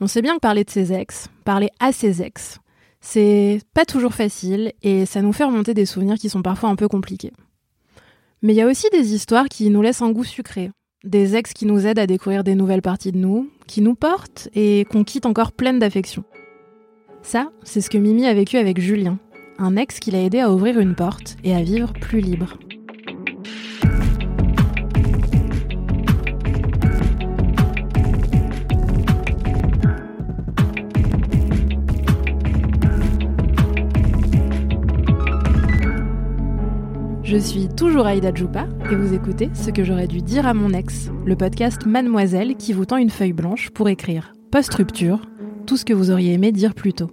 On sait bien que parler de ses ex, parler à ses ex, c'est pas toujours facile et ça nous fait remonter des souvenirs qui sont parfois un peu compliqués. Mais il y a aussi des histoires qui nous laissent un goût sucré, des ex qui nous aident à découvrir des nouvelles parties de nous, qui nous portent et qu'on quitte encore pleine d'affection. Ça, c'est ce que Mimi a vécu avec Julien, un ex qui l'a aidé à ouvrir une porte et à vivre plus libre. Je suis toujours Aïda Djoupa et vous écoutez ce que j'aurais dû dire à mon ex, le podcast Mademoiselle qui vous tend une feuille blanche pour écrire, post-rupture, tout ce que vous auriez aimé dire plus tôt.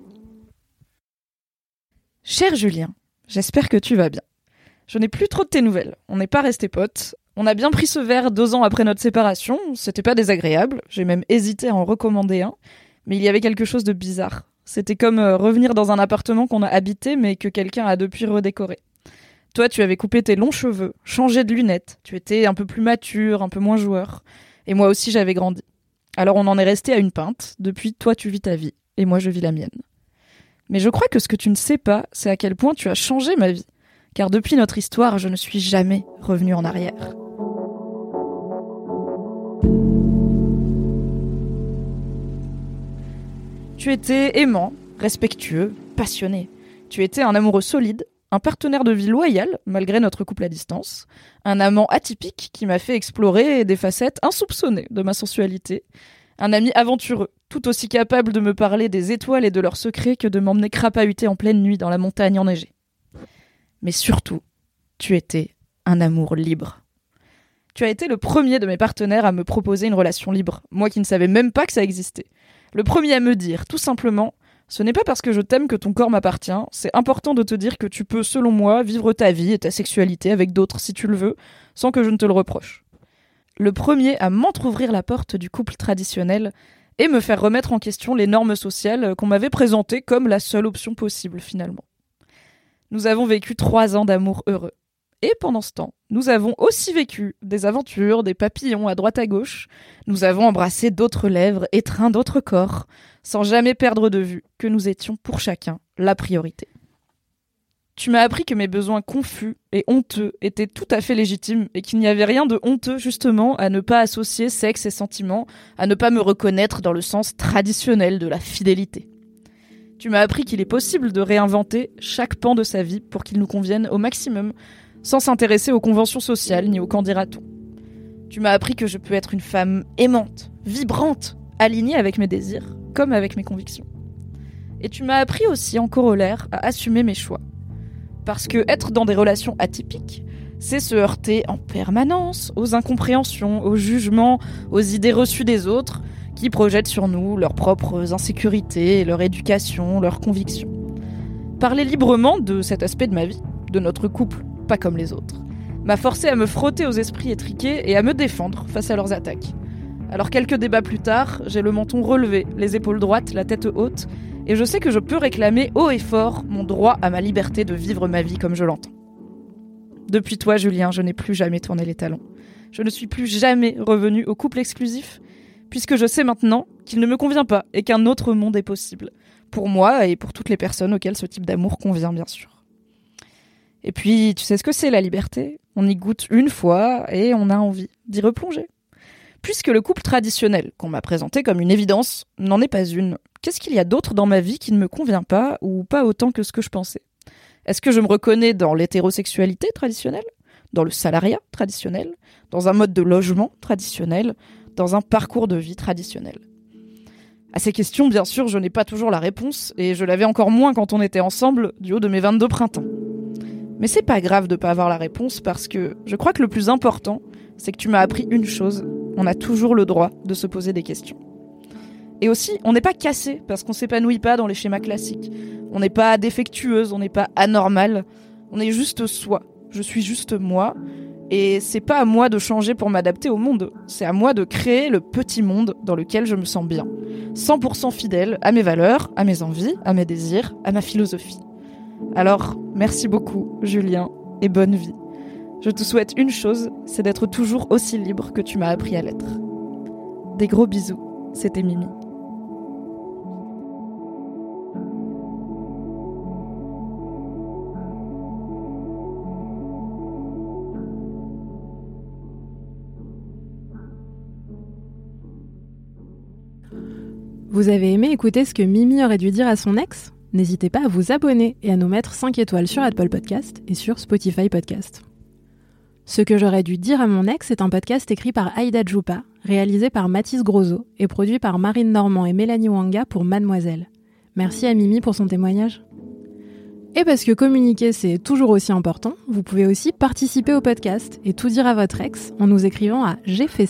Cher Julien, j'espère que tu vas bien. Je n'ai plus trop de tes nouvelles. On n'est pas restés potes. On a bien pris ce verre deux ans après notre séparation. C'était pas désagréable. J'ai même hésité à en recommander un. Mais il y avait quelque chose de bizarre. C'était comme euh, revenir dans un appartement qu'on a habité mais que quelqu'un a depuis redécoré. Toi, tu avais coupé tes longs cheveux, changé de lunettes. Tu étais un peu plus mature, un peu moins joueur. Et moi aussi, j'avais grandi. Alors on en est resté à une pinte. Depuis, toi, tu vis ta vie. Et moi, je vis la mienne. Mais je crois que ce que tu ne sais pas, c'est à quel point tu as changé ma vie. Car depuis notre histoire, je ne suis jamais revenue en arrière. Tu étais aimant, respectueux, passionné. Tu étais un amoureux solide, un partenaire de vie loyal, malgré notre couple à distance, un amant atypique qui m'a fait explorer des facettes insoupçonnées de ma sensualité, un ami aventureux, tout aussi capable de me parler des étoiles et de leurs secrets que de m'emmener crapahuter en pleine nuit dans la montagne enneigée. Mais surtout, tu étais un amour libre. Tu as été le premier de mes partenaires à me proposer une relation libre, moi qui ne savais même pas que ça existait. Le premier à me dire, tout simplement, ce n'est pas parce que je t'aime que ton corps m'appartient, c'est important de te dire que tu peux, selon moi, vivre ta vie et ta sexualité avec d'autres si tu le veux, sans que je ne te le reproche. Le premier à m'entr'ouvrir la porte du couple traditionnel et me faire remettre en question les normes sociales qu'on m'avait présentées comme la seule option possible finalement. Nous avons vécu trois ans d'amour heureux. Et pendant ce temps, nous avons aussi vécu des aventures, des papillons à droite à gauche. Nous avons embrassé d'autres lèvres, étreint d'autres corps, sans jamais perdre de vue que nous étions pour chacun la priorité. Tu m'as appris que mes besoins confus et honteux étaient tout à fait légitimes et qu'il n'y avait rien de honteux justement à ne pas associer sexe et sentiments, à ne pas me reconnaître dans le sens traditionnel de la fidélité. Tu m'as appris qu'il est possible de réinventer chaque pan de sa vie pour qu'il nous convienne au maximum, sans s'intéresser aux conventions sociales ni aux candidatons. Tu m'as appris que je peux être une femme aimante, vibrante, alignée avec mes désirs, comme avec mes convictions. Et tu m'as appris aussi en corollaire à assumer mes choix. Parce que être dans des relations atypiques, c'est se heurter en permanence aux incompréhensions, aux jugements, aux idées reçues des autres qui projettent sur nous leurs propres insécurités, leur éducation, leurs convictions. Parler librement de cet aspect de ma vie, de notre couple, pas comme les autres, m'a forcé à me frotter aux esprits étriqués et à me défendre face à leurs attaques. Alors quelques débats plus tard, j'ai le menton relevé, les épaules droites, la tête haute, et je sais que je peux réclamer haut et fort mon droit à ma liberté de vivre ma vie comme je l'entends. Depuis toi, Julien, je n'ai plus jamais tourné les talons. Je ne suis plus jamais revenu au couple exclusif, puisque je sais maintenant qu'il ne me convient pas et qu'un autre monde est possible. Pour moi et pour toutes les personnes auxquelles ce type d'amour convient, bien sûr. Et puis, tu sais ce que c'est la liberté? On y goûte une fois et on a envie d'y replonger. Puisque le couple traditionnel, qu'on m'a présenté comme une évidence, n'en est pas une, qu'est-ce qu'il y a d'autre dans ma vie qui ne me convient pas ou pas autant que ce que je pensais? Est-ce que je me reconnais dans l'hétérosexualité traditionnelle? Dans le salariat traditionnel? Dans un mode de logement traditionnel? Dans un parcours de vie traditionnel? À ces questions, bien sûr, je n'ai pas toujours la réponse, et je l'avais encore moins quand on était ensemble du haut de mes 22 printemps. Mais c'est pas grave de pas avoir la réponse parce que je crois que le plus important, c'est que tu m'as appris une chose, On a toujours le droit de se poser des questions. Et aussi, on n'est pas cassé parce qu'on s'épanouit pas dans les schémas classiques. On n'est pas défectueuse, on n'est pas anormal. On est juste soi. Je suis juste moi. Et c'est pas à moi de changer pour m'adapter au monde. C'est à moi de créer le petit monde dans lequel je me sens bien. 100% fidèle à mes valeurs, à mes envies, à mes désirs, à ma philosophie. Alors, merci beaucoup, Julien, et bonne vie. Je te souhaite une chose, c'est d'être toujours aussi libre que tu m'as appris à l'être. Des gros bisous, c'était Mimi. Vous avez aimé écouter ce que Mimi aurait dû dire à son ex? N'hésitez pas à vous abonner et à nous mettre 5 étoiles sur Apple Podcast et sur Spotify Podcast. Ce que j'aurais dû dire à mon ex est un podcast écrit par Aïda Djoupa, réalisé par Mathis Grosso et produit par Marine Normand et Mélanie Wanga pour Mademoiselle. Merci à Mimi pour son témoignage. Et parce que communiquer c'est toujours aussi important, vous pouvez aussi participer au podcast et tout dire à votre ex en nous écrivant à j'ai fait.